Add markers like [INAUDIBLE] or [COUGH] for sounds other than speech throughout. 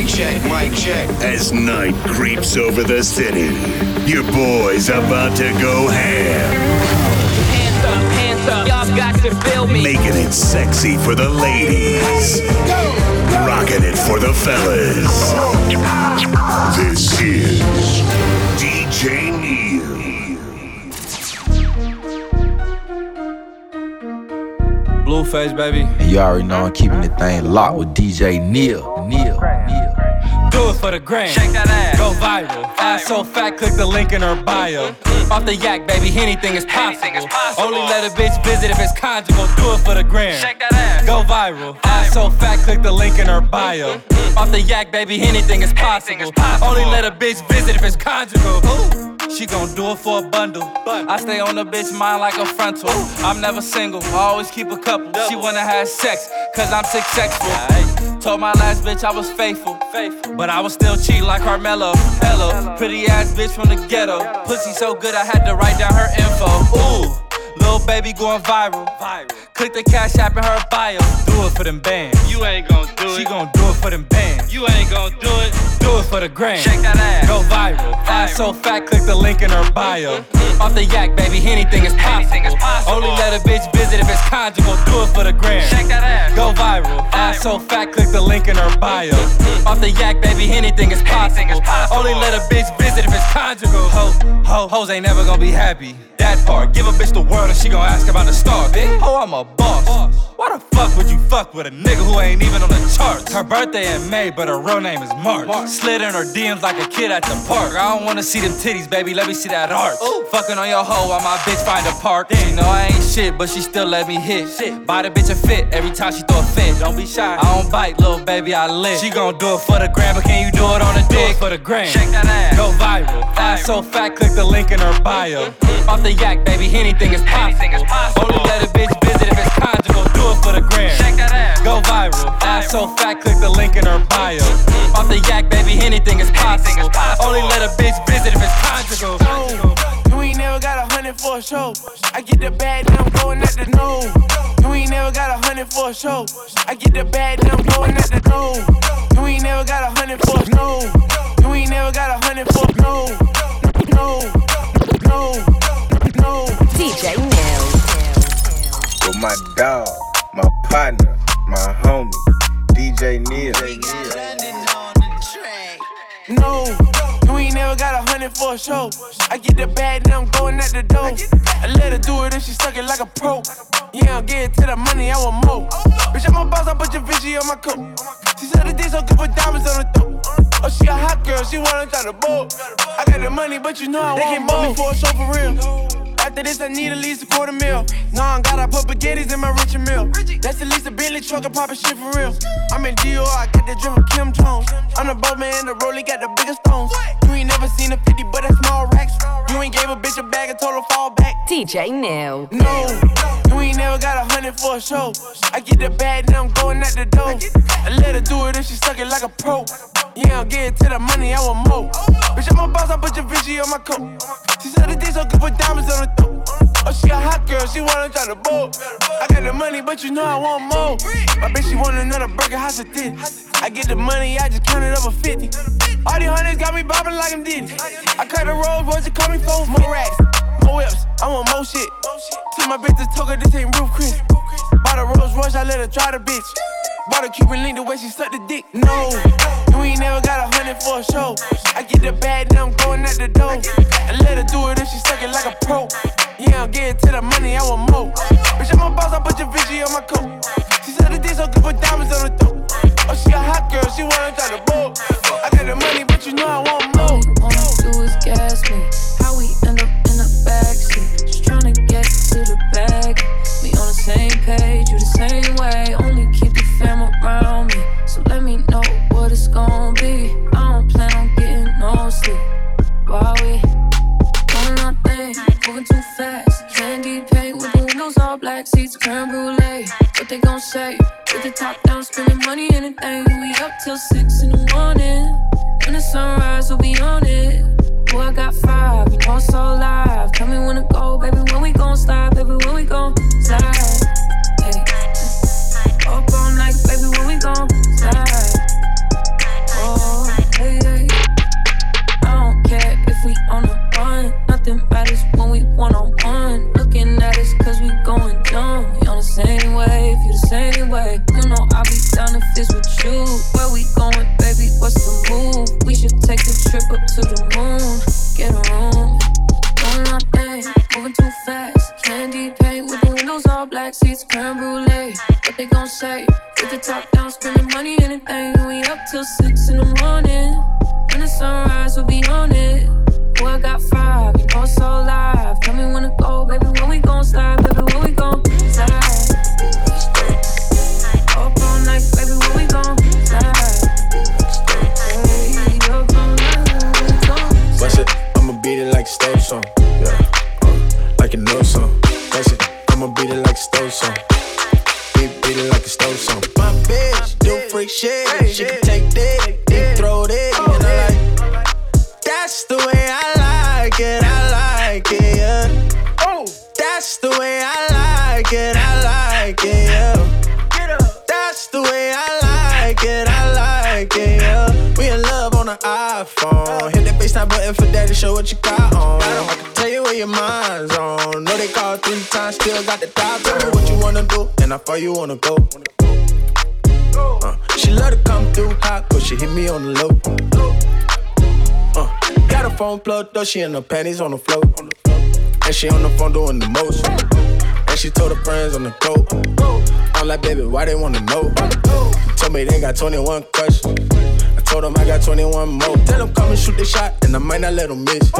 Mic check, mic check. As night creeps over the city, your boy's about to go ham. Hands up, hands up, y'all got to feel me. Making it sexy for the ladies. Rocking it for the fellas. This is DJ Neil. Blueface, baby. And you already know I'm keeping the thing locked with DJ Neil. Neil. Neil. For the gram. Shake that ass. Go viral. Ass so fat, click the link in her bio. Off the yak, baby, anything is possible. Anything is possible. Only let a bitch visit if it's conjugal. Do it for the gram. Shake that ass. Go viral. Ass so fat, click the link in her bio. Off the yak, baby, anything is possible. Anything is possible. Only let a bitch visit if it's conjugal. Ooh. She gon' do it for a bundle. I stay on the bitch mind like a frontal. I'm never single, I always keep a couple. She wanna have sex, cause I'm successful. Told my last bitch I was faithful, faithful. But I was still cheating like Carmelo. Hello, pretty ass bitch from the ghetto. Pussy so good I had to write down her info. Ooh. Little baby going viral. Click the cash app in her bio. Do it for them bands. You ain't gon' do it. She gon' do it for them bands. You ain't gon' do it. Do it for the gram. Shake that ass. Go viral. Ass so fat, click the link in her bio. Off the yak, baby, anything is. Anything is possible. Only let a bitch visit if it's conjugal. Do it for the gram. Shake that ass. Go viral. Ass so fat, click the link in her bio. Off the yak, baby, anything is possible. Anything is possible. Only let a bitch visit if it's conjugal. Ho, ho, hoes ain't never gonna be happy. That part, give a bitch the world and she gon' ask about the star. Bitch, ho, I'm a boss. Why the fuck would you fuck with a nigga who ain't even on the charts? Her birthday in May, but her real name is March. Slid in her DMs like a kid at the park. I don't wanna see them titties, baby. Let me see that arch. Fucking on your hoe while my bitch find a park. She know I ain't shit, but she still let me hit. Shit, buy the bitch a fit every time she throw a fit. Don't be shy. I don't bite, little baby, I live. She gon' do it for the gram, but can you do it on a dick? for the gram. Shake that ass. Go viral. Ass so fat, click the link in her bio. Mm-hmm. Off the yak, baby, anything is possible. Anything is possible. Only let a bitch visit if it's conjugal. Do it for the gram. Shake that ass. Go viral. Ass so fat, click the link in her bio. Mm-hmm. Off the yak, baby, anything is possible. Anything is possible. Only let a bitch visit if it's conjugal. You ain't never got a hundred for a show. I get the bag, then I'm going at the nose. You ain't never got a hundred for a show. I get the bag, then I'm going at the nose. You ain't never got a hundred for a no. You ain't never got a hundred for a no. No, no, no. no. DJ Neil. with my dog, my partner, my homie, DJ Neil. No, you ain't never got a hundred for a show. I get the bag, then I'm going at the door. I let her do it and she stuck it like a pro. Yeah, I'm getting to the money, I want more. Bitch, I'm a boss, I put your Vinci on my coat. She said the dick so good, put diamonds on the throat. Oh, she a hot girl, she wanna try to boat. I got the money, but you know I want more. They can't me for a show for real. After this, I need at least a quarter mil. Nah, I gotta put spaghettis in my Richard Mille. That's at least a Bentley truck, I'm poppin' shit for real. I'm in Dior, I got that drip from Kim Jones. I'm the boat man, the rollie got the biggest stones. Ain't never seen a 50, but that's small racks. You ain't gave a bitch a bag and told her fall back. DJ Neil. No, you ain't never got a hundred for a show. I get the bag, now I'm going at the door. I let her do it and she suck it like a pro. Yeah, I'm getting to the money, I want more. Bitch, I'm a boss, I put your Vinci on my coat. She said the dick so good, put diamonds on the throat. Oh, she a hot girl, she wanna try the boat. I got the money, but you know I want more. My bitch, she want another burger, house of thin. I get the money, I just count it up a 50. All these hundreds got me bobbing like I'm Diddy. I cut the rolls, boys, you call me four more racks. More whips, I want more shit. Tell my bitch to talk her, this ain't roof Chris. Bought a Rolls Royce, I let her try the bitch. Bought a Cuban link the way she sucked the dick. No, you ain't never got a hundred for a show. I get the bag, then I'm going at the door. I let her do it if she suck it like a pro. Yeah, I'm getting to the money, I want more. Bitch, I'm a boss, I put your Vinci on my coat. She said the dick so good, put diamonds on the throat. Oh, she a hot girl, she wanna try the boat. I got the money, but you know I want more. All you wanna do is gas me. How we end up in the backseat? Just tryna get to the bag. We on the same page, you the same way. Only keep the fam around me. So let me know what it's gonna be. I don't plan on getting no sleep. While we creme brulee. What they gon' say? With the top down, spending money, anything. We up till six in the morning. When the sunrise, we'll be on it. Boy, I got five, you know so live. Tell me when to go, baby, when we gon' slide, baby, when we gon' slide. Hey. Up all night, baby, when we gon' slide. nothing matters when we one on one. Looking at us cause we going dumb. We on the same wave, you the same way. You know I'll be down if it's with you. Where we going, baby? What's the move? We should take a trip up to the moon. Get a room. doing all thing. moving too fast. Candy paint with the windows all black, seats creme brulee. What they gon' say? With the top down, spending money, anything. We up till six in the morning. When the sunrise, we'll be on it. Boy, I got five so live. Tell me when wanna go. Uh, she love to come through hot, but she hit me on the low. Uh, got her phone plugged up, she in her panties on the floor. And she on the phone doing the most. And she told her friends on the go. I'm like, baby, why they wanna know? Told me they got 21 questions. I told them I got 21 more. Tell them come and shoot the shot, and I might not let them miss.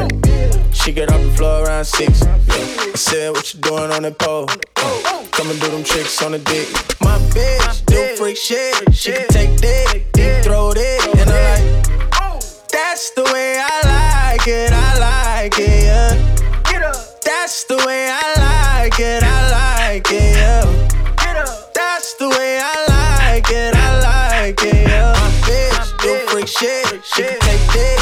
She get off the floor around six. Yeah. I said, what you doing on that pole? Uh, and do them tricks on the dick. My bitch do freak shit. She can take dick, deep throat it, and I like. That's the way I like it. I like it. Yeah. That's the way I like it. I like it. Yeah. That's the way I like it. I like it. Yeah. My bitch do freak shit. She can take dick,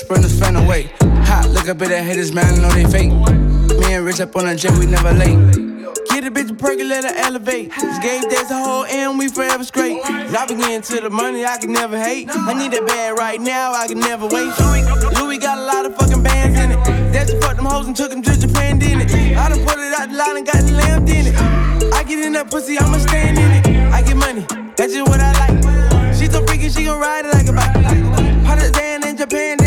hard, put six fan away. Hot, look up at the haters, man, I know they fake. Me and Rich up on the jet, we never late. Get a bitch a perky, let her elevate. This game that's a whole and we forever straight. I be getting to the money, I can never hate. I need that bad right now, I can never wait. Louis got a lot of fucking bands in it. That's fuck them hoes and took them to Japan, didn't it? I done put it out the line and got the lamb in it. I get in that pussy, I'ma stand in it. I get money, that's just what I like. She so freaky, she gon' ride it like a bike. Hottest down in Japan,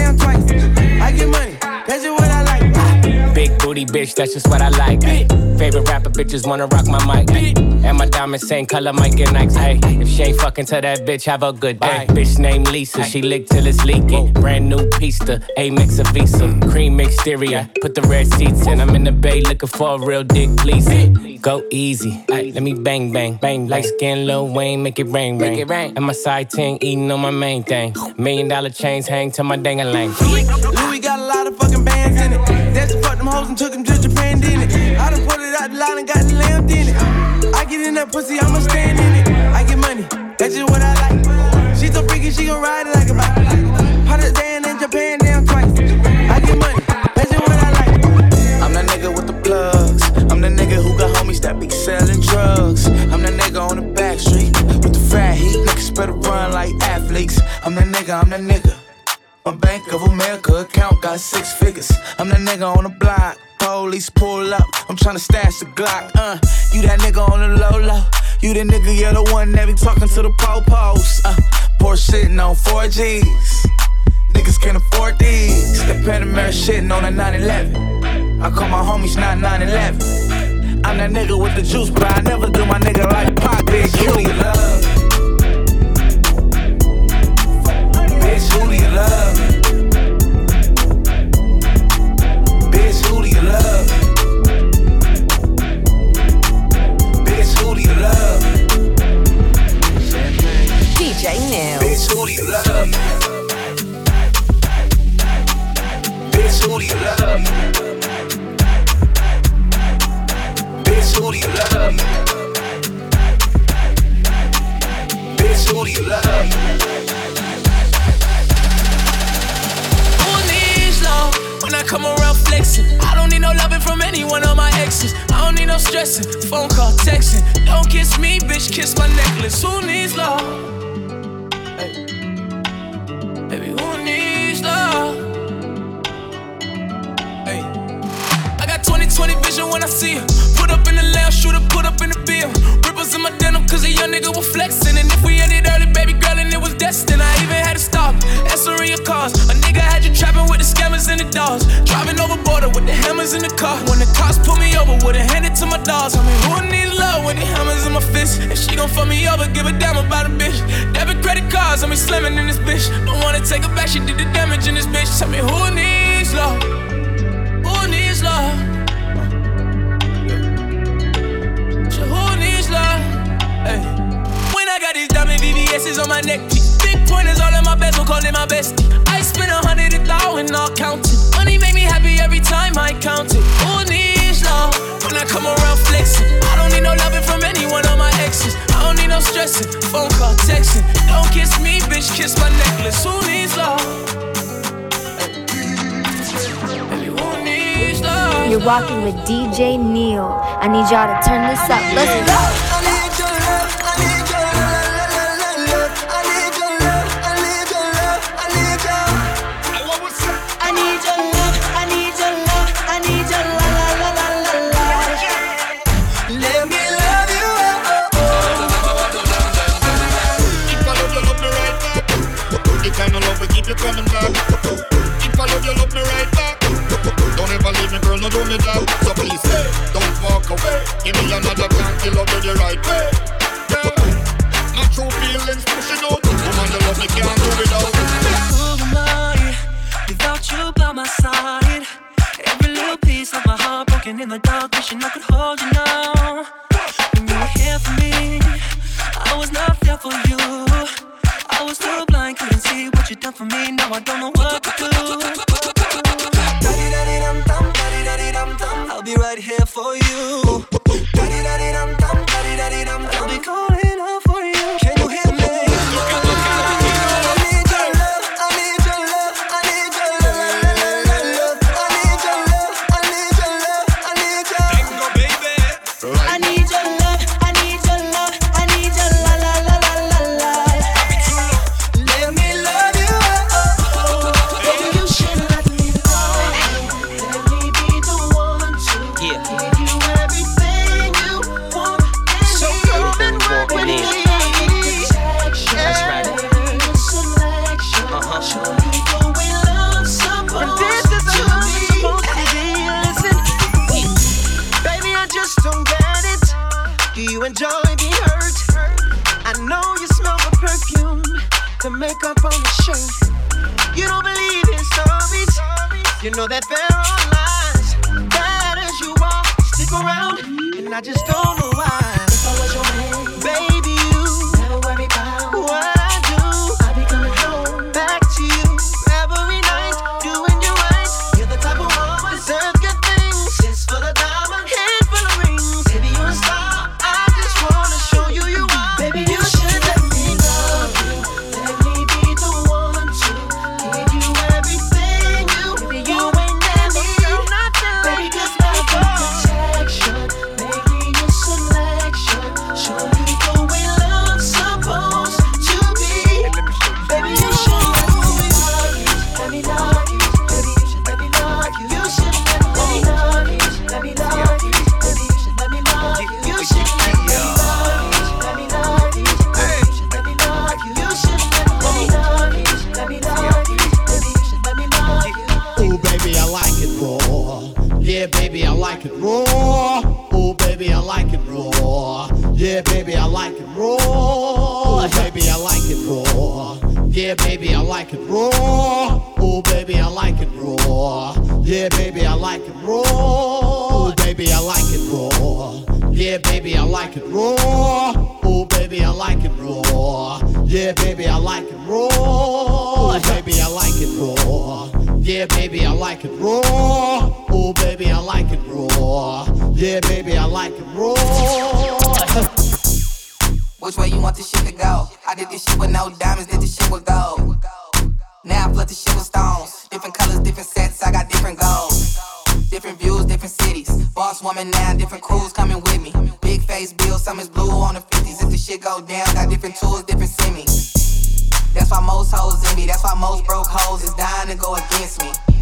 twice. Money, that's just what I. Big booty bitch, that's just what I like. Ay. Favorite rapper bitches wanna rock my mic. Ay. And my diamonds same color, Mike and Ike's. Hey, if she ain't fucking to that bitch, have a good day. Bitch named Lisa, she lick till it's leaking. Brand new pista, A mix of Visa, cream exterior. Put the red seats in. I'm in the bay looking for a real dick, please. Go easy, ay. let me bang bang bang. Light skin, Lil Wayne, make it rain rain. And my side ting eating on my main thing. Million dollar chains hang to my dang a lang. Louis got a That's fuck them hoes and took them to Japan, didn't it? I done put it out the line and got the lamb in it. I get in that pussy, I'ma stand in it. I get money, that's just what I like. She so freaky, she gon' ride it like a bike. Hottest down in Japan, damn twice. I get money, that's just what I like. I'm the nigga with the plugs. I'm the nigga who got homies that be selling drugs. I'm the nigga on the back street with the fat heat. Niggas better run like athletes. I'm the nigga, I'm the nigga. Police pull up. I'm tryna stash the Glock. Uh, you that nigga on the low low. You the nigga, you're the one that be talking to the po-pos. Uh, Porsche sitting on 4Gs. Niggas can't afford these. The Panamera shitting on a 911. I call my homies not 911. I'm that nigga with the juice, but I never do my nigga like Pac. Who you love? Seguridad. De love? When I come around flexing, I don't need no loving from anyone my exes. I don't need no stressing, phone call, texting. Don't kiss me, bitch, kiss my necklace. Who needs love? Baby, who needs love? Hey. I got 2020 vision when I see her. Put up in the lounge, shooter, put up in the bill. Ripples in my denim, cause a young nigga was flexing. And if we ended early, baby girl, and it was destined, I even had to stop. Answering your calls. A nigga had you trapping with the scammers and the dogs. Driving over border with the hammers in the car. When the cops pull me over, would've handed to my dogs. I mean, who needs my fist? She gon' fuck me over, give a damn about a bitch. Debit credit cards, I mean, slamming in this bitch. Don't wanna take her back, she did the damage in this bitch. Tell me who needs love? Who needs love? Who needs love? Hey. When I got these diamond VVS's on my neck big pointers all in my bezel, call it my bestie. I spend a hundred a thousand, all counting. Money make me happy every time I count it. Who needs When I come around flexing, I don't need no loving from any one of my exes. I don't need no stressing, phone call, texting. Don't kiss me, bitch, kiss my necklace. Who needs love? You're rocking with DJ Neil. I need y'all to turn this up. Let's go. Me, no So please, don't walk away. Give me another chance to love you the right way. Yeah, my true feelings raw. Yeah, baby, I like it raw. Ooh, baby, I like it raw. Yeah, baby, I like it raw. Ooh, baby, I like it raw. Yeah, baby, I like it raw. Ooh, baby, I like it raw. Yeah, baby, I like it raw. Ooh, baby, I like it raw. Yeah, baby, I like it raw. Ooh, baby, I like it raw. Yeah, baby, I like it raw. Oh, baby, I like it raw. Yeah, baby, I like it raw. [LAUGHS] Which way you want this shit to go? I did this shit with no diamonds, did this shit with gold. Now I flood this shit with stones. Different colors, different sets, I got different goals. Different views, different cities. Boss woman now, different crews coming with me. Big face bill, some is blue on the 50s. If the shit go down, got different tools, different semis. That's why most hoes in me, that's why most broke hoes is dying to go against me.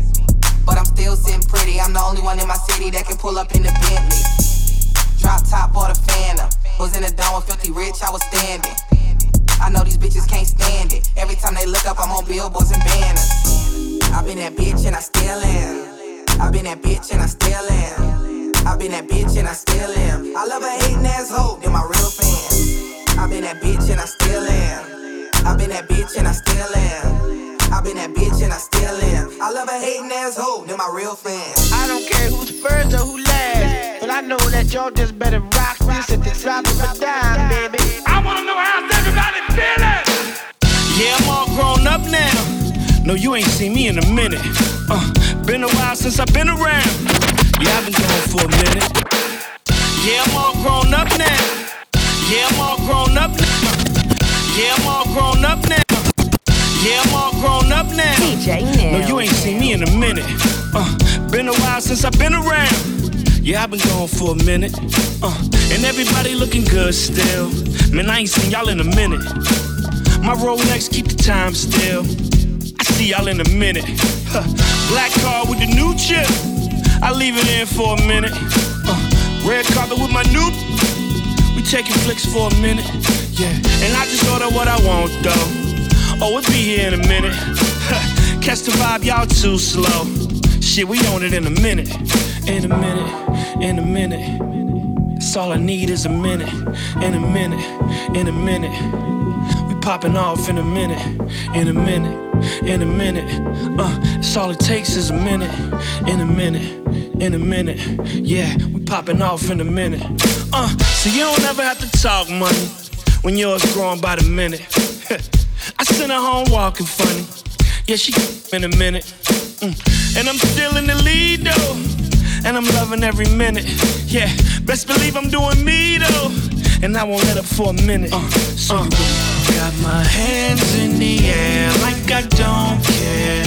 But I'm still sitting pretty, I'm the only one in my city that can pull up in the Bentley. Drop top or the phantom. Was in the dome with filthy rich, I was standing. I know these bitches can't stand it. Every time they look up, I'm on billboards and banners. I've been that bitch and I still am. I've been that bitch and I still am. I've been that bitch and I still am. I love a hating asshole, they're my real fans. I've been that bitch and I still am. I've been that bitch and I still am. I've been that bitch and I still am. I love a hating asshole, they're my real fans. I don't care who's first or who last, but I know that y'all just better rock this at the drop of a dime, baby. I wanna know how's everybody feeling. Yeah, I'm all grown up now. No, you ain't seen me in a minute. Uh, been a while since I've been around. Yeah, I've been gone for a minute. Yeah, I'm all grown up now. Yeah, I'm all grown up now. Yeah, I'm all grown up now. Yeah, I'm all grown up now. DJ No, you ain't seen me in a minute. Uh, been a while since I've been around. Yeah, I've been gone for a minute. Uh, and everybody looking good still. Man, I ain't seen y'all in a minute. My Rolex keep the time still. I see y'all in a minute. Huh. Black car with the new chip. I leave it in for a minute. Uh, red carpet with my new. We taking flicks for a minute. Yeah, and I just order what I want though. Oh, it be here in a minute. Catch the vibe, y'all too slow. Shit, we on it in a minute. In a minute, in a minute. That's all I need is a minute. In a minute, in a minute. We popping off in a minute, in a minute, in a minute. Uh, that's all it takes is a minute, in a minute, in a minute. Yeah, we popping off in a minute. Uh, so you don't ever have to talk money when yours growing by the minute. I sent her home walking funny. Yeah, she in a minute. Mm. And I'm still in the lead though. And I'm loving every minute. Yeah, best believe I'm doing me though. And I won't let up for a minute. Uh, so really got my hands in the air like I don't care.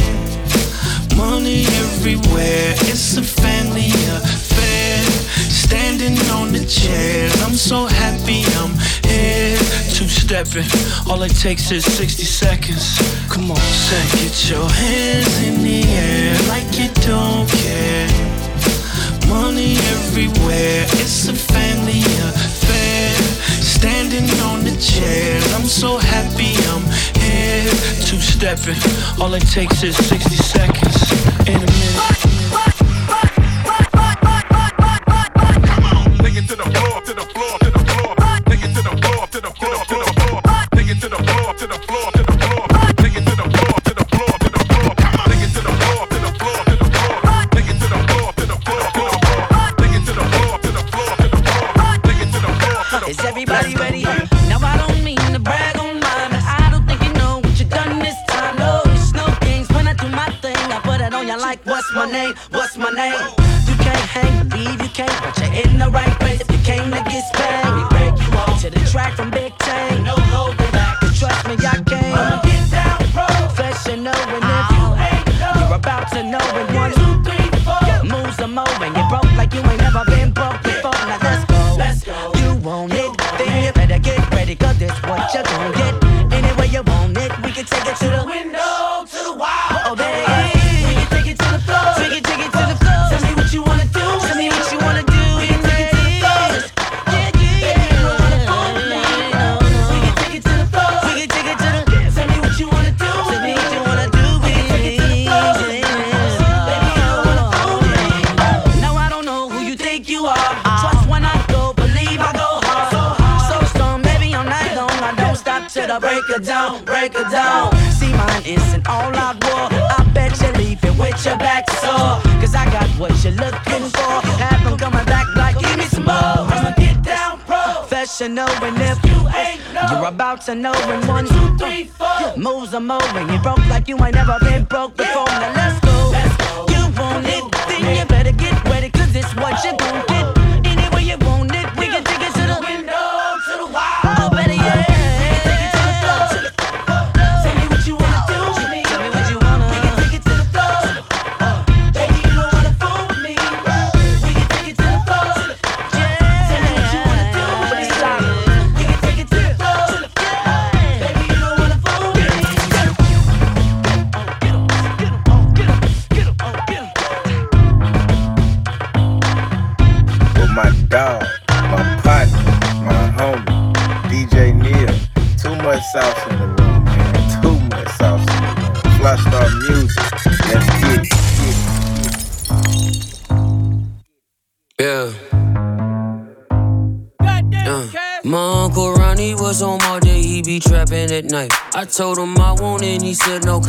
Money everywhere, it's a family affair. Standing on the chair. I'm so happy I'm here. Two stepping, all it takes is 60 seconds. Come on, say, get your hands in the air like you don't care. Money everywhere, it's a family affair. Standing on the chair, I'm so happy I'm here. Two stepping, all it takes is 60 seconds. In a minute. To the floor, to the floor, to the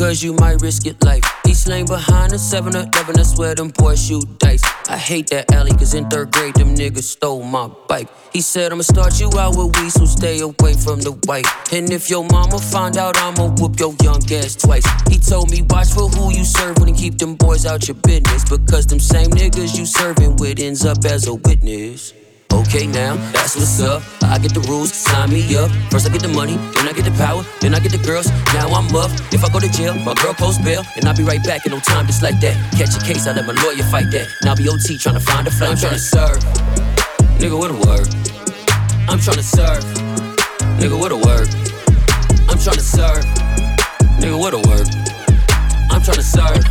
cause you might risk your life. He slang behind a 7 Eleven, I swear them boys shoot dice. I hate that alley, cause in third grade, them niggas stole my bike. He said, I'ma start you out with weed, so stay away from the white. And if your mama find out, I'ma whoop your young ass twice. He told me, watch for who you serve when you keep them boys out your business. Because them same niggas you serving with ends up as a witness. Okay, now that's what's up. I get the rules, sign me up. First I get the money, then I get the power, then I get the girls. Now I'm up. If I go to jail, my girl post bail, and I'll be right back in no time, just like that. Catch a case, I let my lawyer fight that. Now be OT trying to find a flight. I'm trying to serve. Nigga, what a word. I'm trying to serve. Nigga, what a word. I'm trying to serve. Nigga, what a word. I'm trying to serve.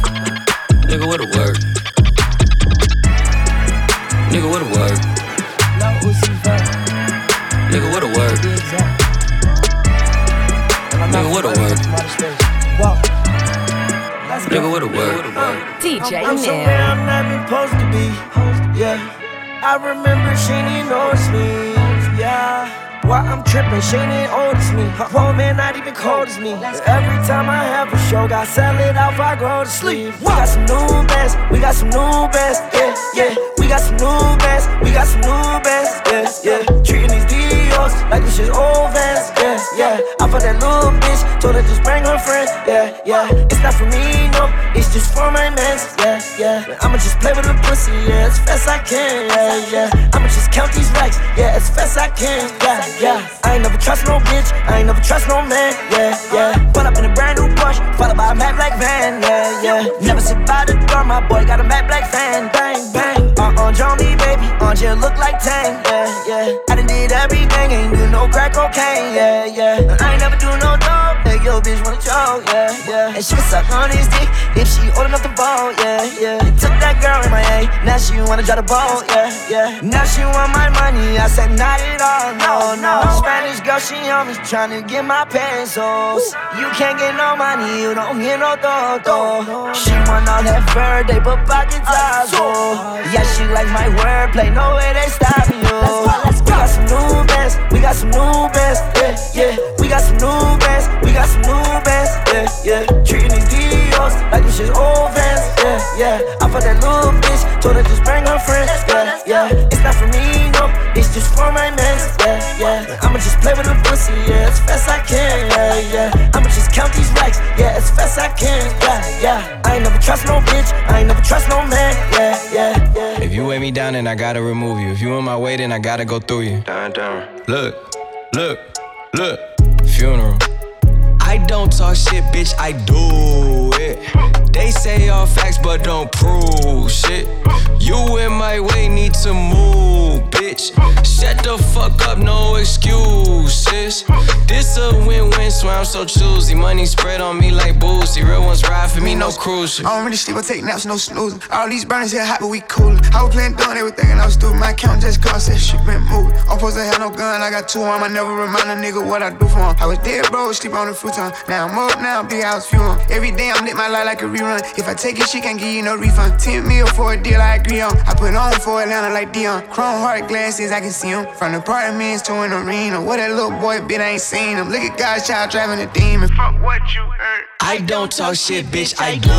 Nigga, what a word. Nigga, what a word. Nigga, what a word. Nigga, what a word. Nigga, what a word. DJ I'm somewhere I'm not supposed to be. Yeah. I remember she didn't notice me. I'm tripping, she didn't notice me. Her man not even cold as me. Every time I have a show, got sell it out, I go to sleep. We got some new bands, we got some new bands, yeah, yeah. We got some new bands, we got some new bands, yeah, yeah. Treating these Like this shit old vans, yeah, yeah. I for that little bitch, told her just bring her friends, yeah, yeah. It's not for me, no, it's just for my mans, yeah, yeah. I'ma just play with the pussy, yeah, as fast I can, yeah, yeah. I'ma just count these racks, yeah, as fast I can, yeah, yeah. I ain't never trust no bitch, I ain't never trust no man, yeah, yeah. Pull up in a brand new Porsche, followed by a matte black van, yeah, yeah. Never sit by the door, my boy got a matte black fan, bang, bang. Uh uh, Johnny, baby, on you look like Tang, yeah, yeah. I done did everything, ain't do no crack cocaine, yeah, yeah. I ain't never do no dope, make your bitch wanna choke, yeah, yeah. And she was suck on his dick if she old enough to ball, yeah, yeah. Took that girl in my A, now she wanna drive the boat, yeah, yeah. Now she want my money, I said not at all, no, no. Spanish girl, she on me, tryna get my pesos. You can't get no money, you don't get no toto. She want all that verde, but pockets oh. Yeah, she like my wordplay, no way they stop me, yo. We got some new bands, we got some new bands, yeah, yeah. We got some new bands, we got some new bands, yeah, yeah. Treating these DOs like this shit old vans, yeah, yeah. I for that little bitch, told her just bring her friends, yeah, yeah. It's not for me, no, it's just for my mans, yeah, yeah. I'ma just play with the pussy, yeah, as fast I can, yeah, yeah. I'ma just count these racks, yeah, as fast I can, yeah, yeah. I ain't never trust no bitch, I ain't never trust no man, yeah, yeah, yeah. If you weigh me down, then I gotta remove you. If you in my way, then I gotta go through you. Down, down. Look, look, look. Funeral. I don't talk shit, bitch, I do it. They say all facts, but don't prove shit. You in my way, need to move, bitch. Shut the fuck up, no excuses. This a win-win, so I'm so choosy. Money spread on me like boozy. Real ones ride for me, no cruise. I don't really sleep, I take naps, no snoozing. All these burners here hot, but we coolin'. I was playing doing everything, and I was stupid. My account just cost that shit been moving. I'm supposed to have no gun, I got two on. I never remind a nigga what I do for him. I was dead, bro, sleep on the futon. Now I'm up, now I'm big house fuel. Every day I'm lit my life like a rerun. If I take it, she can't give you no refund. 10 mil for a deal, I agree on. I put on for Atlanta like Deion. Chrome heart glasses, I can see him. From the apartments to an arena. What that little boy bit, I ain't seen him. Look at God's child driving a demon. Fuck what you heard. I don't talk shit, bitch, I do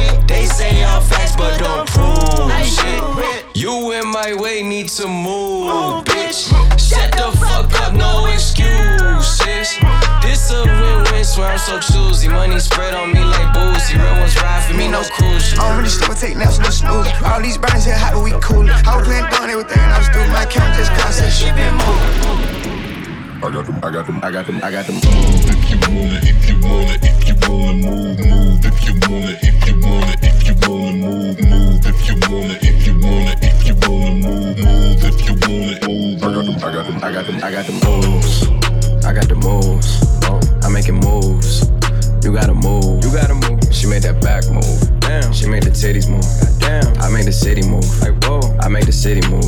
it. They say all facts, but don't prove shit. You in my way, need to move, bitch. Shut the fuck up, no excuses. This a win-win, swear I'm so choosy. Money spread on me like boozy. Real ones ride for me, no cruise. I don't really sleep, I take naps, no snooze. All these burners here hot, but we coolin'. I was playing doing everything, and I was doing my account just cost that shit been moving. I got them, I got them, I got them, I got them. If you wanna, if you wanna, if you wanna move, move. If you wanna, if you wanna, if you wanna move, move. If you wanna, if you wanna, if you wanna move, move. If you wanna, move. I got them, I got them, I got them, I got them moves. I got the moves. I'm making moves. You gotta move. You gotta move. She made that back move. Damn. She made the titties move. Damn. I made the city move. Like whoa. I made the city move.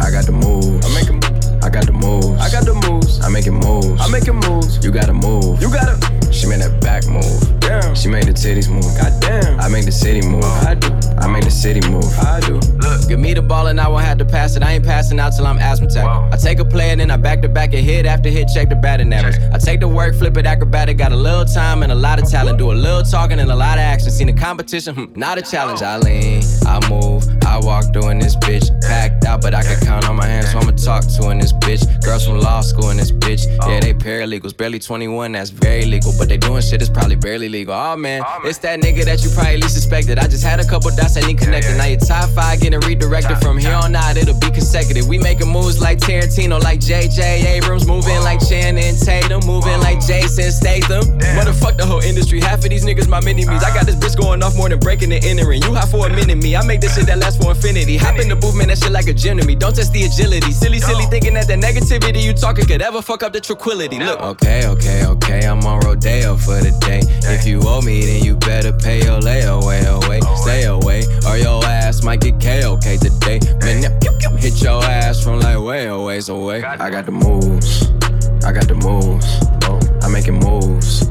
I got the moves. I make 'em. I got the moves. I got the moves. I'm making moves. I'm making moves. You gotta move. You gotta. She made that back move. Damn. She made the titties move. Goddamn. I make the city move. I do. I make the city move. I do. Look, give me the ball and I won't have to pass it. I ain't passing out till I'm asthmatic. I take a play and then I back to back and hit after hit, check the batting average. I take the work, flip it acrobatic. Got a little time and a lot of talent. Do a little talking and a lot of action. Seen the competition, hmm, not a challenge. I lean, I move, I walk doing this bitch. Packed out, but I can count on my hands, so I'ma talk to in this bitch. Girls from law school in this bitch. Yeah, they paralegals, barely 21, that's very legal. But they doing shit that's probably barely legal. Oh man, oh, it's that nigga that you probably least suspected. I just had a couple dots I need connected. Now your top five getting redirected from here on out, it'll be consecutive. We making moves like Tarantino, like JJ Abrams, moving like oh. Channing Tatum, moving like oh. Jason Statham. Motherfuck the whole industry. Half of these niggas my mini me's. I got this bitch going off more than breaking and entering. You hot for a minute, me. I make this shit that lasts for infinity. Hop in the booth, man, that shit like a gym to me. Don't test the agility. Silly, silly thinking that the negativity you talking could ever fuck up the tranquility. Look, okay, okay, okay, I'm on Rodeo for the day. If you owe me, then you better pay your layaway away. Stay away, or your ass might get KOK today. Man, that pew, pew, hit your ass from like way a ways away. I got the moves, I got the moves. I'm making moves.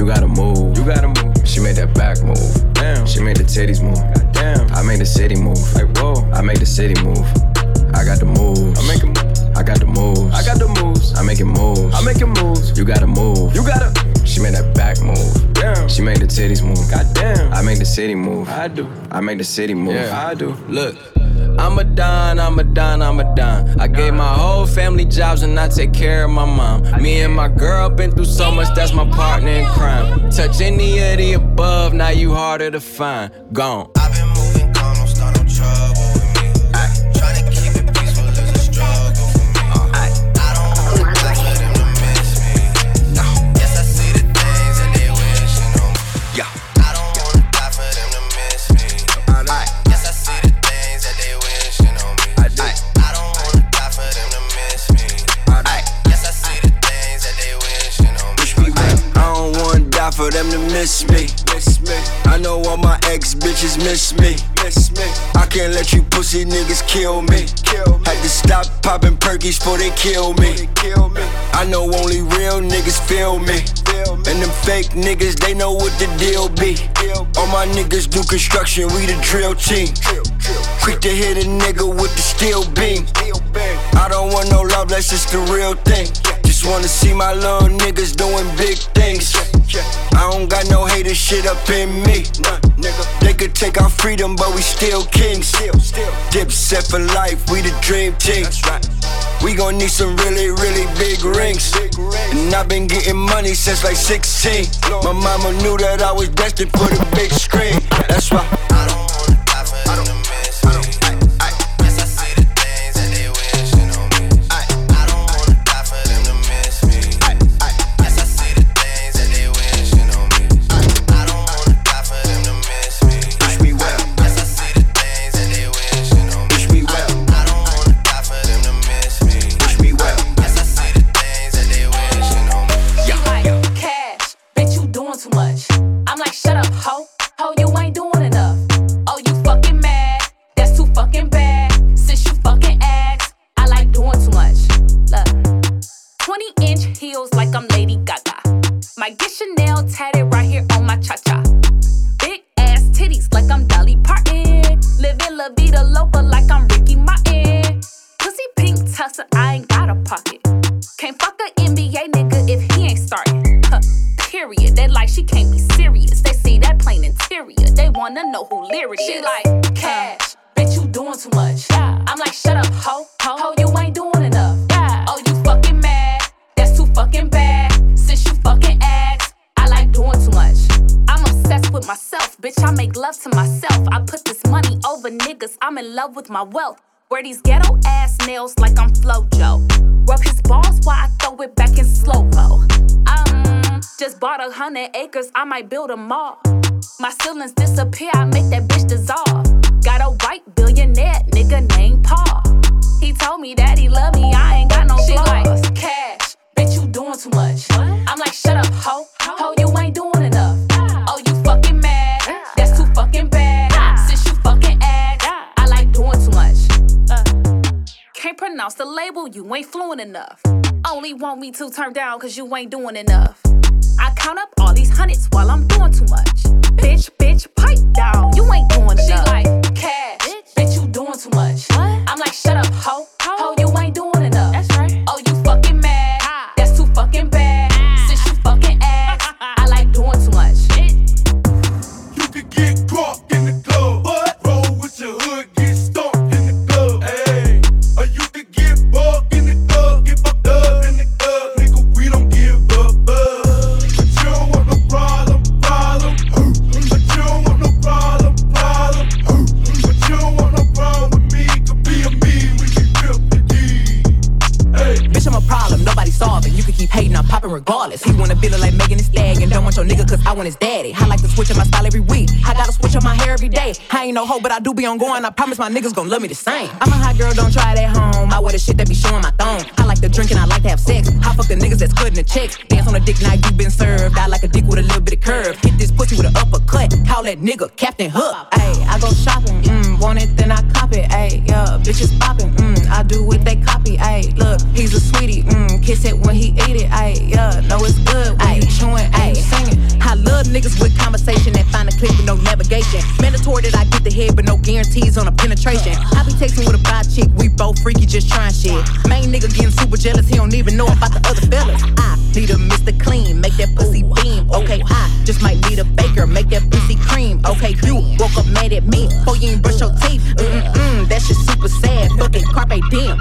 You gotta move. You gotta move. She made that back move. Damn. She made the titties move. Damn. I made the city move. Like whoa. I made the city move. I got the moves. I'm making. I got the moves. I got the moves. I'm making moves. I'm making moves. You gotta move. You gotta. She made that back move. Damn. She made the titties move. Goddamn. I make the city move. I do. I make the city move. Yeah, I do. Look. I'm a don, I'm a don, I'm a don. I gave my whole family jobs and I take care of my mom. Me and my girl been through so much, that's my partner in crime. Touch any of the above, now you harder to find. Gone. Die for them to miss me. I know all my ex bitches miss me. Miss me. I can't let you pussy niggas kill me. Kill me. Had to stop popping perkies before they kill me. Kill me. I know only real niggas feel me. Feel me. And them fake niggas, they know what the deal be. All my niggas do construction, we the drill team. Drill, drill, Quick to hit a nigga with the steel beam. I don't want no love, that's just the real thing. Yeah. Just wanna see my little niggas doing big things. I don't got no hater shit up in me. They could take our freedom, but we still kings. Dipset for life, we the dream team. We gon' need some really, really big rings. And I've been getting money since like 16. My mama knew that I was destined for the big screen. That's why. I wanna know who lyric She like cash, bitch, you doing too much. I'm like, shut up, ho, ho, ho, you ain't doing enough. Oh, you fucking mad? That's too fucking bad. Since you fucking asked, I like doing too much. I'm obsessed with myself, bitch. I make love to myself. I put this money over niggas. I'm in love with my wealth. Wear these ghetto ass nails like I'm Flojo. Rub his balls while I throw it back in slow mo. Um, just bought a hundred acres. I might build a mall. My ceilings disappear. I make that bitch dissolve. Got a white billionaire nigga named Paul. He told me that he love me. I ain't got no she flaws. Like, cash, bitch, you doing too much. I'm like, shut up, ho, ho, you ain't doing enough. Oh, you fucking mad? That's too fucking bad. Since you fucking asked, I like doing too much. Uh, can't pronounce the label, you ain't fluent enough. Only want me to turn down cause you ain't doing enough. Count up all these hundreds while I'm doing too much. Bitch, bitch, pipe down. You ain't doing enough. She like, cash, bitch, you doing too much. What? I'm like, shut up, ho. Ho, you ain't doing enough. I want his daddy. I like to switch up my style every week. I gotta switch up my hair every day. I ain't no hoe, but I do be on going. I promise my niggas gon' love me the same. I'm a hot girl, don't try it at home. I wear the shit that be showing my thong. I like to drink and I like to have sex. I fuck the niggas that's cutting the checks. Dance on the dick, now you been served. I like a dick with a little bit of curve. Hit this pussy with an uppercut. Call that nigga Captain Hook. Ayy, I go shopping, mm, want it, then I cop it. Ayy, yeah, bitches popping, mm, I do what they copy. Ayy, look, he's a sweetie, mm, kiss it when he eat it. Ayy, yeah, know it's good when you chewing, ayy, singing. I love niggas with conversation that find a clip with no navigation. Mandatory that I get the head, but no guarantees on a penetration. I be texting with a bi chick, we both freaky, just trying shit. Main nigga getting super jealous, he don't even know about the other fellas. I need a Mr. Clean, make that pussy beam. Okay, I just might need a baker, make that pussy cream. Okay, you woke up mad at me, before you ain't brush your teeth. Mm-mm-mm, that shit super sad, fucking carpe diem.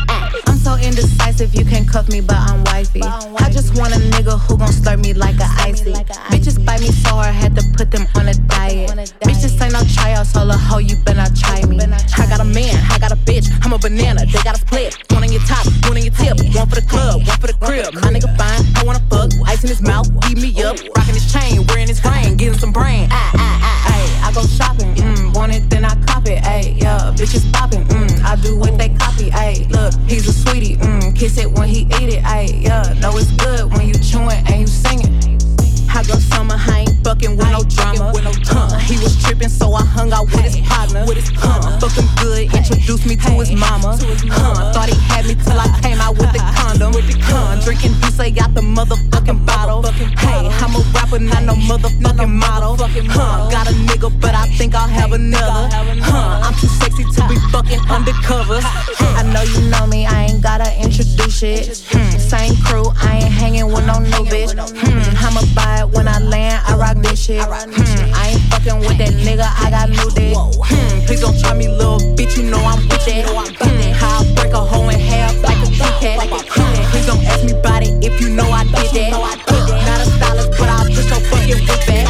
I'm so indecisive, you can cuff me, but I'm wifey. I just want a nigga who gon' slurp me like a icy. Bitches bite me so hard, had to put them on a diet. Bitches ain't no tryouts, so a hoe, you better not try me. I got a man, I got a bitch, I'm a banana, they got a split. One on your top, one on your tip, one for the club, one for the crib. My nigga fine, I wanna fuck, ice in his mouth, eat me up, rocking his chain, wearing his ring, getting some brain. Ah, ah, ah, ayy, I go shopping, mm, want it, then I cop it, ayy, yeah, bitches popping, mm, I do what they copy, ayy, look, he's a sweetie, mm, kiss it when he eat it, ayy, yeah, know it's good when you chewing and you singing. I go summer, I ain't fucking with no drama. Huh, he was tripping, so I hung out with his partner. Huh, fuck him good, introduced me to his mama. to his Huh, thought he had me till I [LAUGHS] came out with the condom. Huh, drinking D'ussé out the motherfucking bottle. Hey, I'm a rapper, not no motherfucking model. Huh, got a nigga, but I think I'll have another. Huh, I'm too sexy to be fucking undercover. I know you know me, I ain't gotta introduce shit. Hmm, same crew, I ain't hanging with no new bitch. I shit. Hmm, I ain't fucking with that nigga, I got new dick. Hmm, please don't try me, little bitch, you know I'm with that. Hmm, how I break a hoe in half like a Kit Kat. Hmm, please don't ask me about it if you know I did that. Not a stylist, but I'll push your fucking whip back.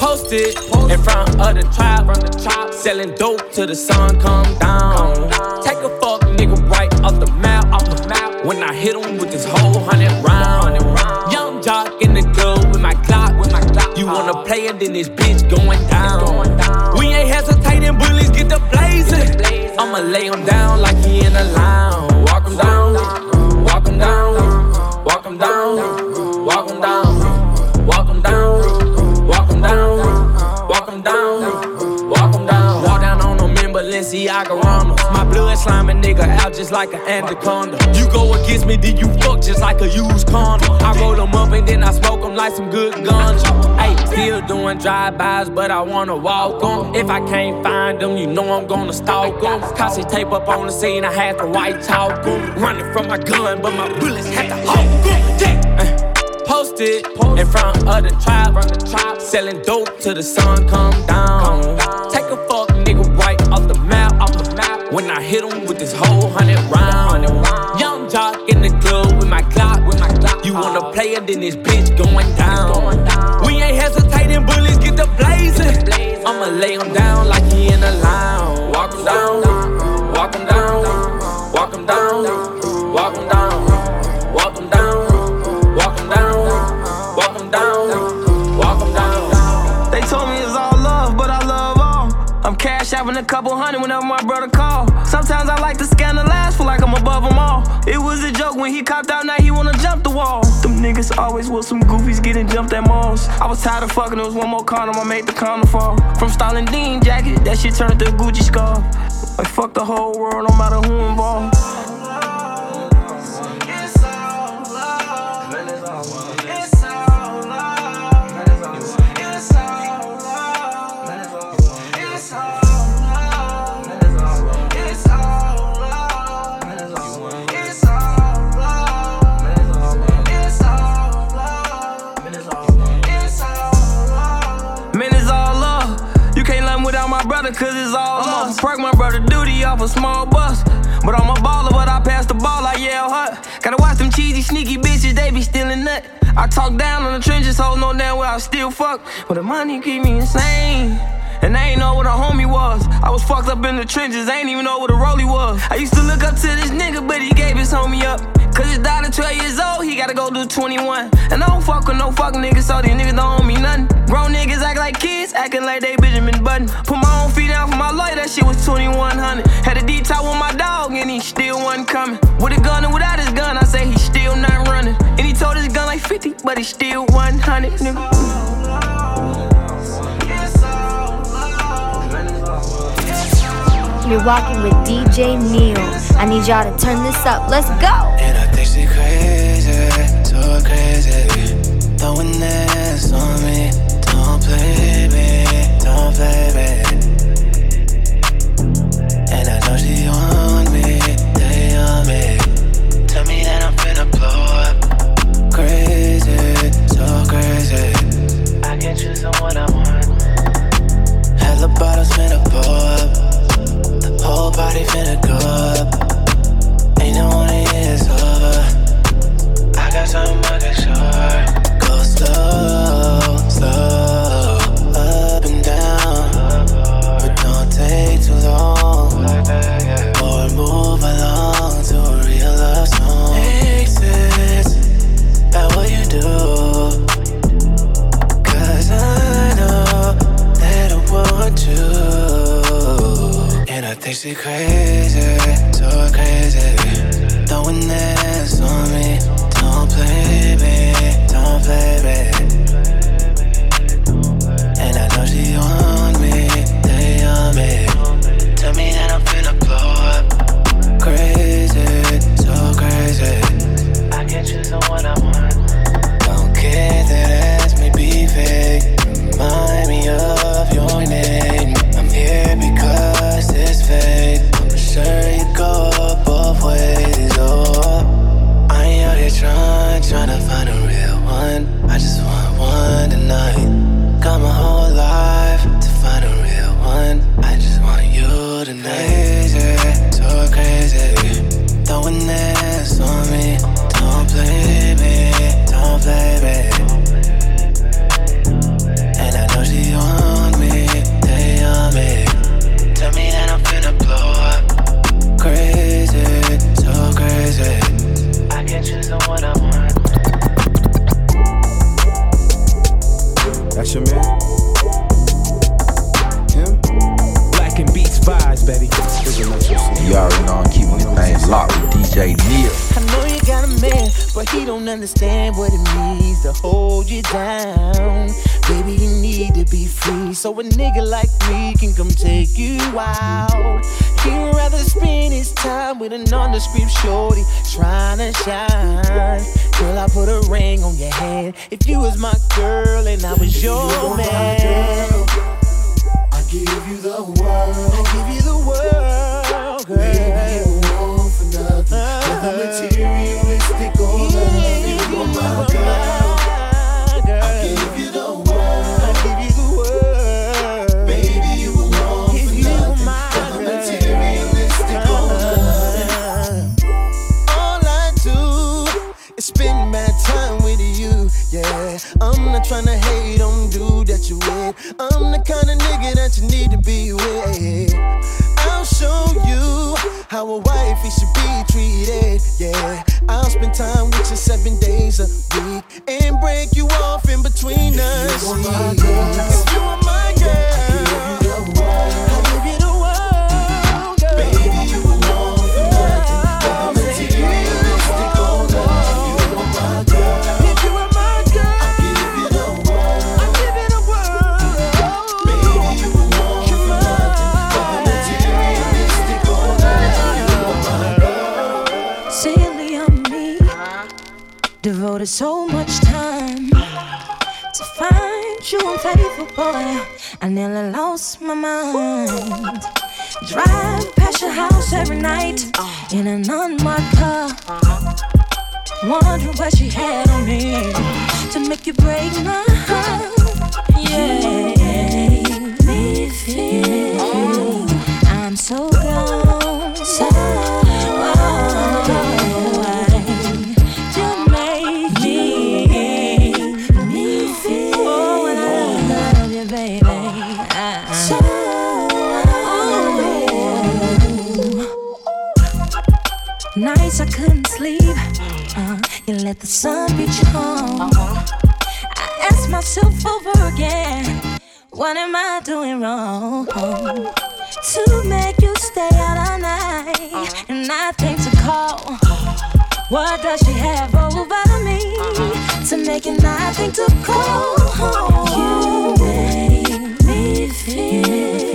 Posted in front of the tribe, from the tribe, selling dope till the sun. Come down. Take a fuck nigga. Right off the map, off the map. When I hit him with this whole just like an anaconda. You go against me, then you fuck just like a used condom. I roll them up and then I smoke them like some good guns. Hey, still doing drive-bys, but I wanna walk 'em. If I can't find them, you know I'm gonna stalk 'em. Cause tape up on the scene, I had to white talk 'em. Running from my gun, but my bullets had to hold 'em. Yeah. Uh, Posted in front of the tribe, selling dope till the sun come down. Take a fuck nigga right off the map, off the map. When I hit him with this whole wanna then this bitch going down. We ain't hesitating, bullies get the blazing. I'ma lay him down like he in a lounge. Walk him down, walk him down, walk him down, walk I'm cash having a couple hundred whenever my brother call. Sometimes I like to scan the last feel like I'm above them all. It was a joke when he copped out, now he wanna jump the wall. Them niggas always with some goofies getting jumped at malls. I was tired of fucking, there was one more condom, I made the condom fall. From Stalin Dean jacket, that shit turned to a Gucci scarf. Like fuck the whole world, no matter who involved. Cause it's all I'm off perk my brother duty off a small bus. But I'm a baller, but I pass the ball like Yale Hut. Gotta watch them cheesy, sneaky bitches, they be stealing nut. I talk down on the trenches, hold no damn where I still fuck. But the money keep me insane. And I ain't know what a homie was. I was fucked up in the trenches, I ain't even know what a rollie was. I used to look up to this nigga, but he gave his homie up. Cause his daughter 12 years old, he gotta go do 21. And I don't fuck with no fuck niggas, so these niggas don't owe me nothing. Grown niggas act like kids, acting like they Benjamin Button. Put my own feet down for my lawyer, that shit was 2100. Had a detour with my dog, and he still wasn't coming. With a gun and without his gun, I say he still not running. And he told his gun like 50, but he still 100, nigga. You're walking with DJ Neil. I need y'all to turn this up. Let's go. And I think she crazy, so crazy. Throwing this on me. Don't play me, don't play me. But he don't understand what it means to hold you down. Baby, you need to be free, so a nigga like me can come take you out. He'd rather spend his time with an nondescript shorty trying to shine. Girl, I put a ring on your hand. If you was my girl and I was your man. Girl, I give you the world. I give you the world, girl. Baby, not trying to hate on dude that you with. I'm the kind of nigga that you need to be with. I'll show you how a wifey should be treated, yeah. I'll spend time with you seven days a week and break you off in between us. you are my girl. If you are my girl, Devoted so much time to find you unfaithful, boy. I nearly lost my mind. Drive past your house every night in an unmarked car. Wondering what she had on me to make you break my myself over again. What am I doing wrong? To make you stay out all night and nothing to call. What does she have over me to make it nothing to call? You make me feel.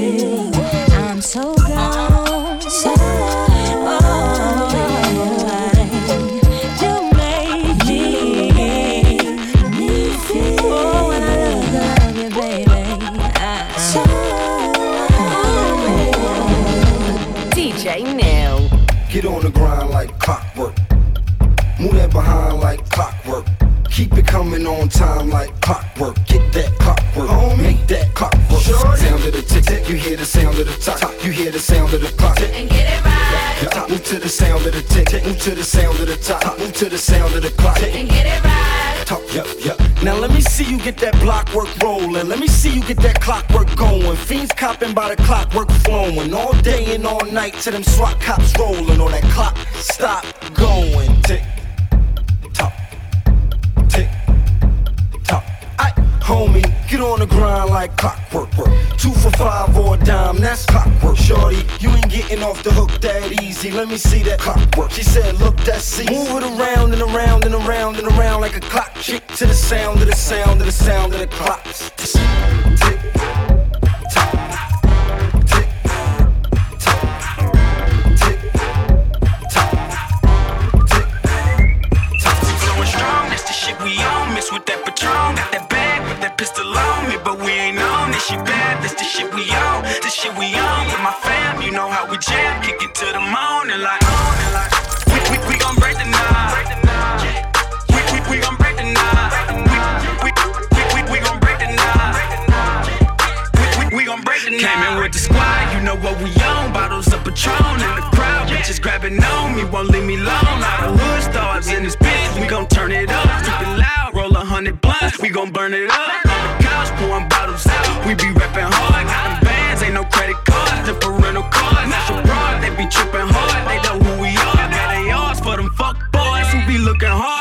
on time like clockwork. Get that clockwork, Homie. make that clockwork. Sound of the tick, tick, you hear the sound of the top, top. you hear the sound of the clock. And get it right. Yeah. Move to the sound of the tick, tick, move to the sound of the top, top. move to the sound of the clock. And get it right. Talk, yup, yup. Now let me see you get that blockwork rolling. Let me see you get that clockwork going. Fiends copping by the clockwork flowing. All day and all night to them SWAT cops rolling. Or that clock stop going. Tick Homie, get on the grind like clockwork. bro. Two for five or a dime, that's clockwork. Shorty, you ain't getting off the hook that easy. Let me see that clockwork. She said, look, that's see. Move it around and around and around and around like a clock. Chick to the sound of the sound of the sound of the clocks. jam, kick it to the morning like. Came in with the squad, you know what we on. Bottles of Patron in the crowd, bitches grabbing on me, won't leave me alone. Out of hood stars in this bitch, we gon' turn it up. Keep it loud, roll a hundred blunts, we gon' burn it up. working hard.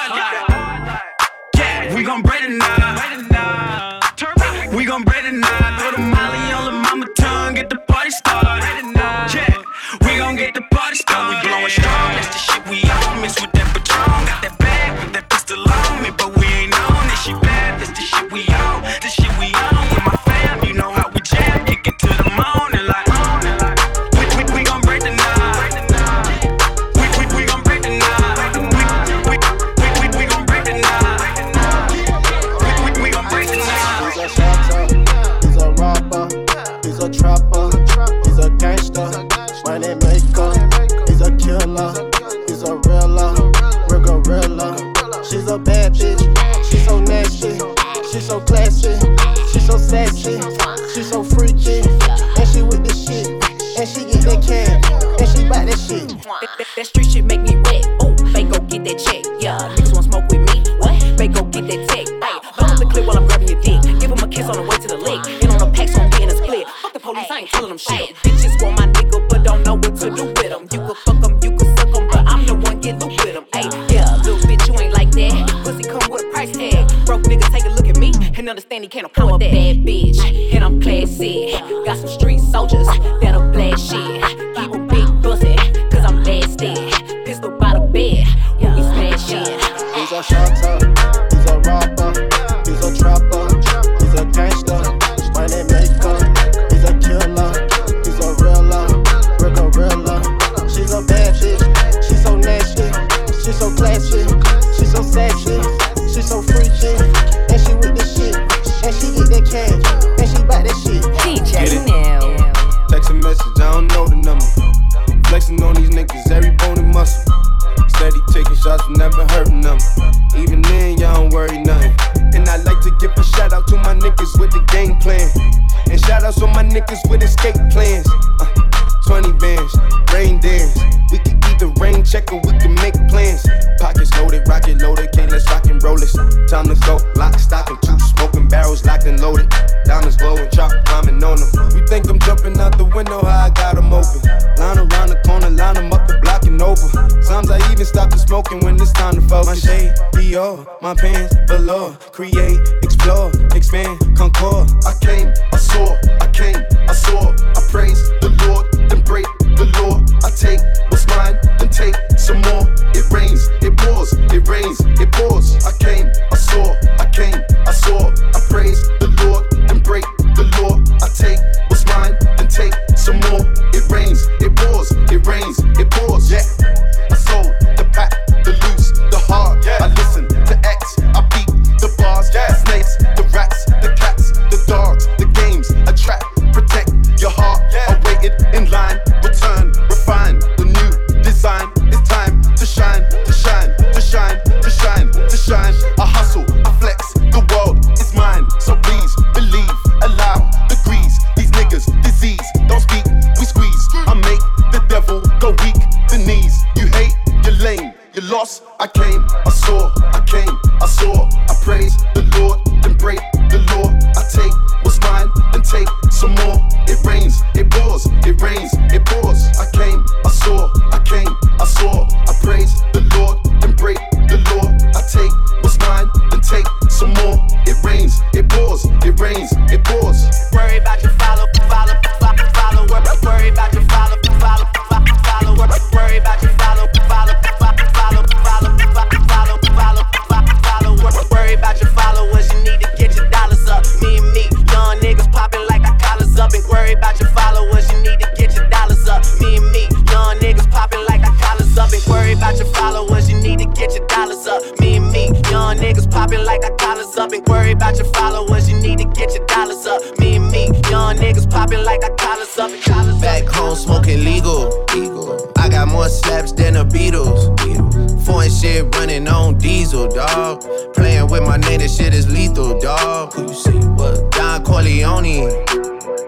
Shit running on diesel, dog. Playing with my name, this shit is lethal, dog. Who you see? What? Don Corleone.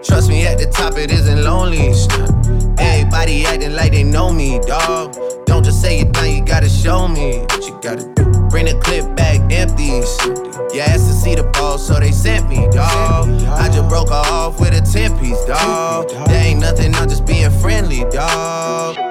Trust me, at the top it isn't lonely. Everybody acting like they know me, dog. Don't just say it down, you gotta show me what you gotta do. Bring the clip back empty. You asked to see the ball, so they sent me, dog. I just broke her off with a 10 piece, dog. There ain't nothing, I'm just being friendly, dog.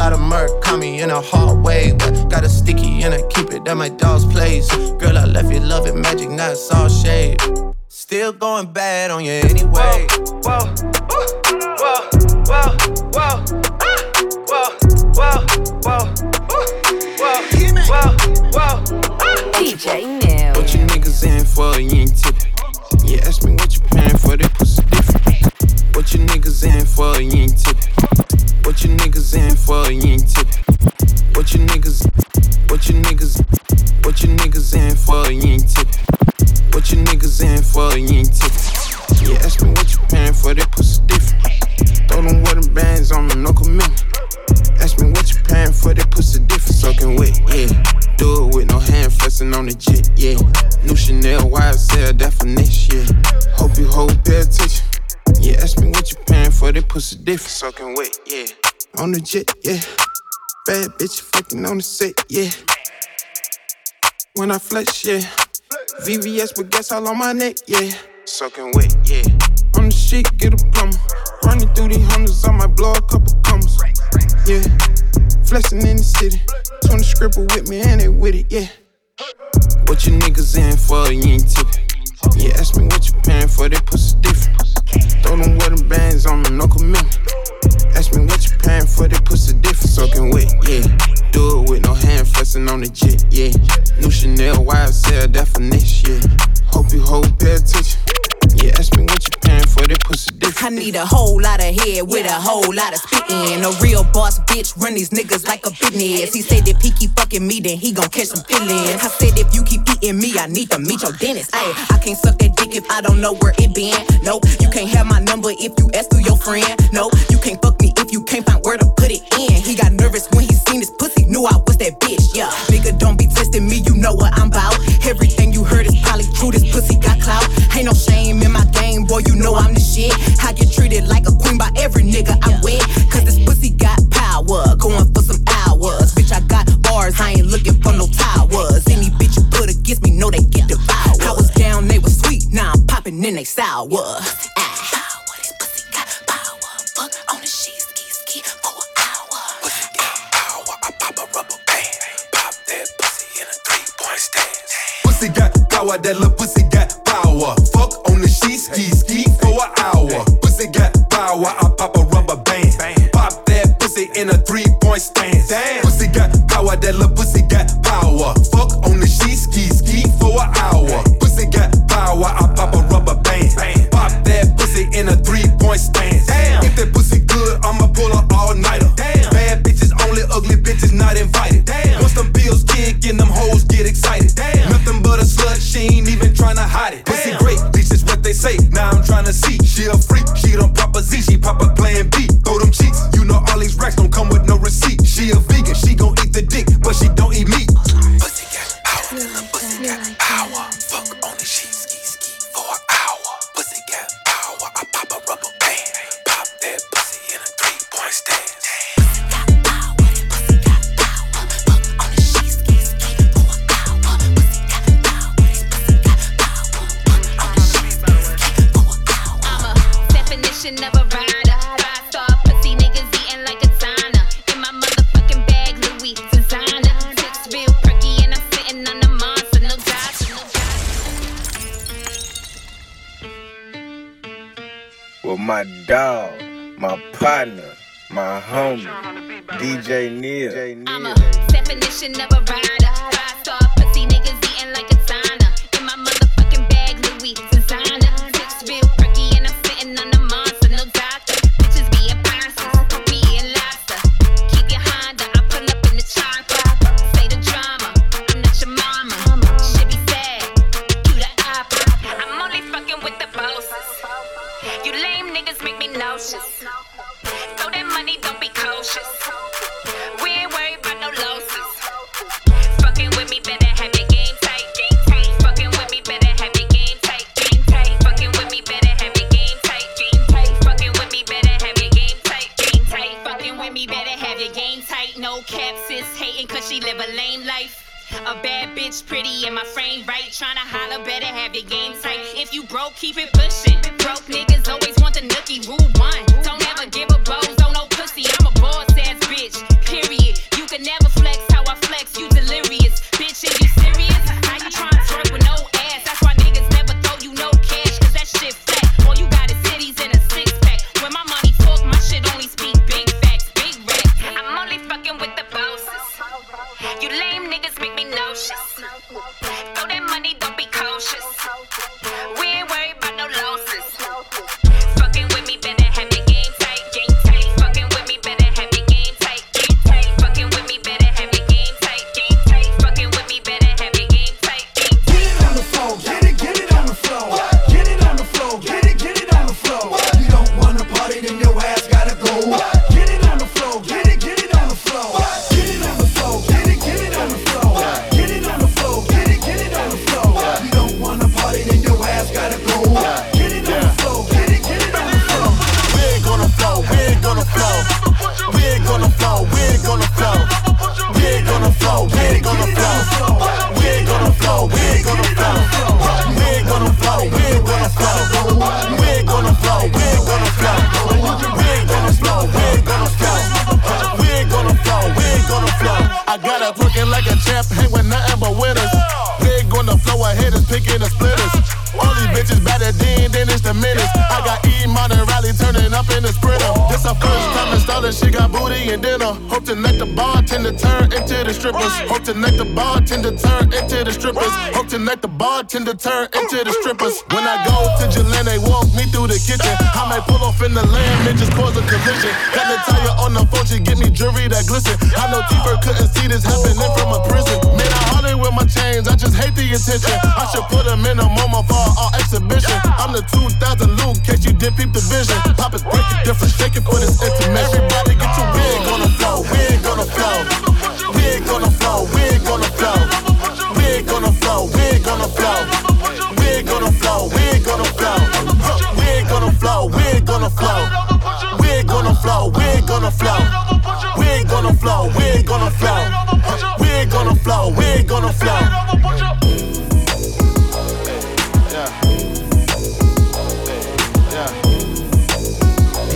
lot of murk caught me in a hard way. But got a sticky and I keep it at my dog's place. Girl, I left you love it magic, not all shade. Still going bad on you anyway. Whoa, whoa, whoa, whoa, whoa, whoa, whoa, whoa, whoa, whoa, DJ Neil. What you niggas in for? You ain't tipping. You ask me what you paying for, they pussy different. What you niggas in for? You ain't tipping. What you niggas in for? You ain't tipping. What you niggas, what you niggas, what you niggas in for? You ain't tipping. What you niggas in for? You ain't tipping. You ask me what you paying for, they pussy different. Throw them wedding bands on me, no commitment. Ask me what you paying for, they pussy different. Soaking wet, yeah. Do it with no hand flexing on the jet, yeah. New Chanel YSL definition, yeah. Hope you hold pay attention. Yeah, ask me what you paying for, they pussy different. Soaking wet, yeah. On the jet, yeah. Bad bitch fucking on the set, yeah. When I flex, yeah. VVS with gas all on my neck, yeah. Soaking wet, yeah. On the shit, get a plumber. Running through these hundreds, I might blow a couple commas. Yeah. Flexing in the city. 20 scribble with me and they with it, yeah. What you niggas in for? You ain't tipping. Yeah, ask me what you paying for, they pussy different. Throw them wedding bands on them, no commitment. Ask me what you paying for, they pussy different. Soaking wet, yeah. Do it with no hand flexing on the jet, yeah. New Chanel YSL definition, yeah. Hope you hold pay attention. Yeah, ask me what you paying for, they pussy different. I need a whole lot of head with a whole lot of spitting. A real boss bitch run these niggas like a business. He said if he keep fucking me, then he gon' catch some feelings. I said if you keep eating me, I need to meet your dentist. Ay, I can't suck that dick if I don't know where it been. Nope, you can't have my number if you ask through your friend. Nope, you can't fuck me if you can't find where to put it in. He got nervous when he seen his pussy, knew I was that bitch. Yeah, nigga, don't be testing me, you know what I'm about. Everything you heard is probably true. This pussy got clout. Ain't no shame in my game, boy, you know I'm the shit. I get treated like a queen by every nigga I win. Cause this pussy got power, going for some hours. Bitch, I got bars, I ain't looking for no towers. Any bitch you put against me, know they get devoured. I was down, they was sweet, now I'm popping in they sour. Ah. Pussy got power, that little pussy got power. Fuck on the sheet, ski, ski for an hour. Pussy got power, I pop a rubber band. Pop that pussy in a three point stance. Pussy got power, that little pussy got power. Fuck on the sheet, ski, ski for an hour. Pussy got power, I pop a rubber band. Pop that pussy in a three point stance. A bad bitch, pretty in my frame, right? Tryna holler, better have your game tight. If you broke, keep it pushing. Broke niggas always want the nookie, rule one. Don't ever give a blows, don't no pussy. I'm a boss ass bitch, period. You can never Tend to turn into the strippers. When I go to Jalen, they walk me through the kitchen. I might pull off in the land and just cause a collision. Got the tire on the phone, she get me jewelry that glisten. I know T-Bird couldn't see this happening from a prison. Man, I hardly with my chains, I just hate the attention. I should put them in a moment for our exhibition. I'm the 2000 Luke, case you did peep the vision. Pop it, break it, different, shaking for this intermission. Everybody get your wig on the floor, wig on the floor, wig on the floor. gonna flow. Huh. We ain't gonna flow. We ain't gonna flow. We ain't gonna flow. We ain't gonna flow. We ain't gonna flow. We ain't gonna flow. We ain't gonna flow. We ain't gonna flow.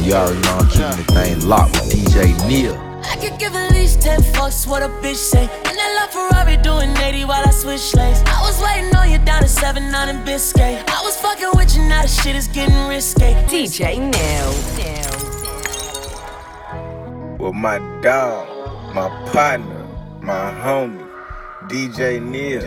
You already know I'm keeping the thing locked with DJ Neil. I could give at least 10 fucks what a bitch say. And that LaFerrari doing 80 while I switch lanes. I was waiting on you down to 7 9 in Biscayne. I was fucking with you, now the shit is getting risky. DJ Neil. With my dog, my partner, my homie, DJ Neil.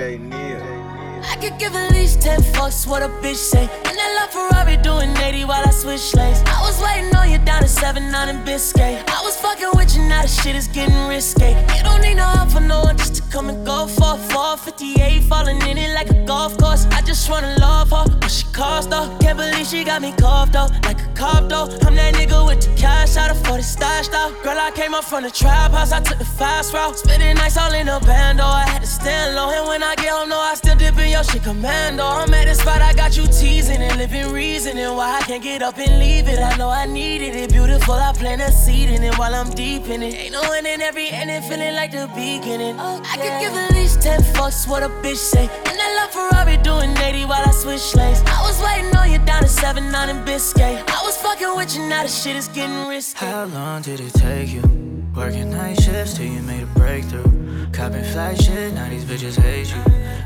I could give at least 10 fucks what a bitch say. And that LaFerrari doing 80 while I switch lanes. I was waiting on you down at 7 9 in Biscayne. I was fucking with you, now the shit is getting risky. You don't need no help for no one just to come and go for 458, falling in it like a golf course. I just wanna love her, what she cost though. Can't believe she got me carved though, like a cop though. I'm that nigga with the cash out of 40 stashed out. Girl, I came up from the trap house, I took the fast route. Spending nights all in a band, oh, I had to stand low. And when I get home, no, I still dip in your shit commando. I'm at the spot, I got you teasing and living reasoning why I can't get up and leave it. I know I needed it, beautiful. I plant a seed in it while I'm deep in it. Ain't no end in every ending, feeling like the beginning. I could give at least 10 fucks what a bitch say. And that LaFerrari doing 80 while I switch lanes. I was waiting on you down to 7 9 in Biscayne. I was fucking with you, now the shit is getting risky. How long did it take you? Working night shifts till you made a breakthrough. Copping flight shit, now these bitches hate you.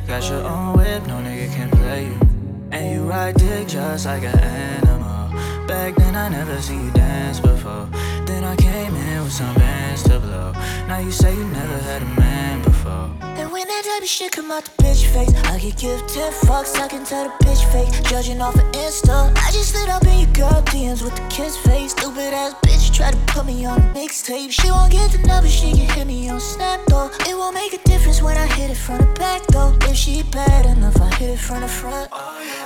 Got your own whip, no nigga can play you. And you ride dick just like an animal. Back then I never seen you dance before. Then I came in with some bands to blow. Now you say you never had a man before. And when that type of shit come out the bitch face, I could give 10 fucks, I can tell the bitch fake. Judging off of Insta, I just lit up in your girl DMs with the kiss face. Stupid ass bitch try to put me on a mixtape. She won't get the number, she can hit me on Snap though. It won't make a difference when I hit it from the back though. If she bad enough, I hit it from the front.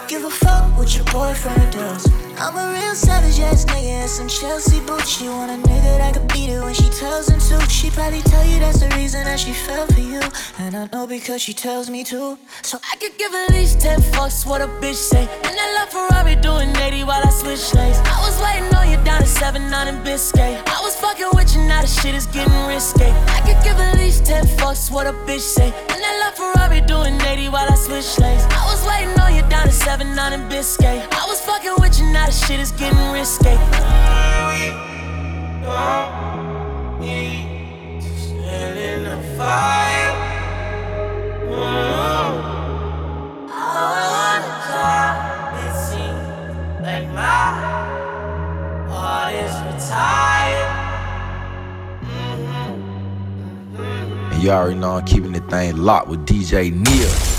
Give a fuck what your boyfriend does. I'm a real savage ass nigga and some Chelsea boots. She want a nigga that could beat it when she tells him to. She probably tell you that's the reason that she fell for you. And I know because she tells me to. So I could give at least 10 fucks what a bitch say. And that LaFerrari doing 80 while I switch lanes. I was waiting on you down to 7 9 in Biscayne. I was fucking with you, now the shit is getting risky. I could give at least 10 fucks what a bitch say. And that LaFerrari doing 80 while I switch lanes. I was waiting on you down to 7 9 in Biscayne. I was fucking with you, now the shit is getting risky. Stand in the fire. You already know I'm keeping the thing locked with DJ Neil.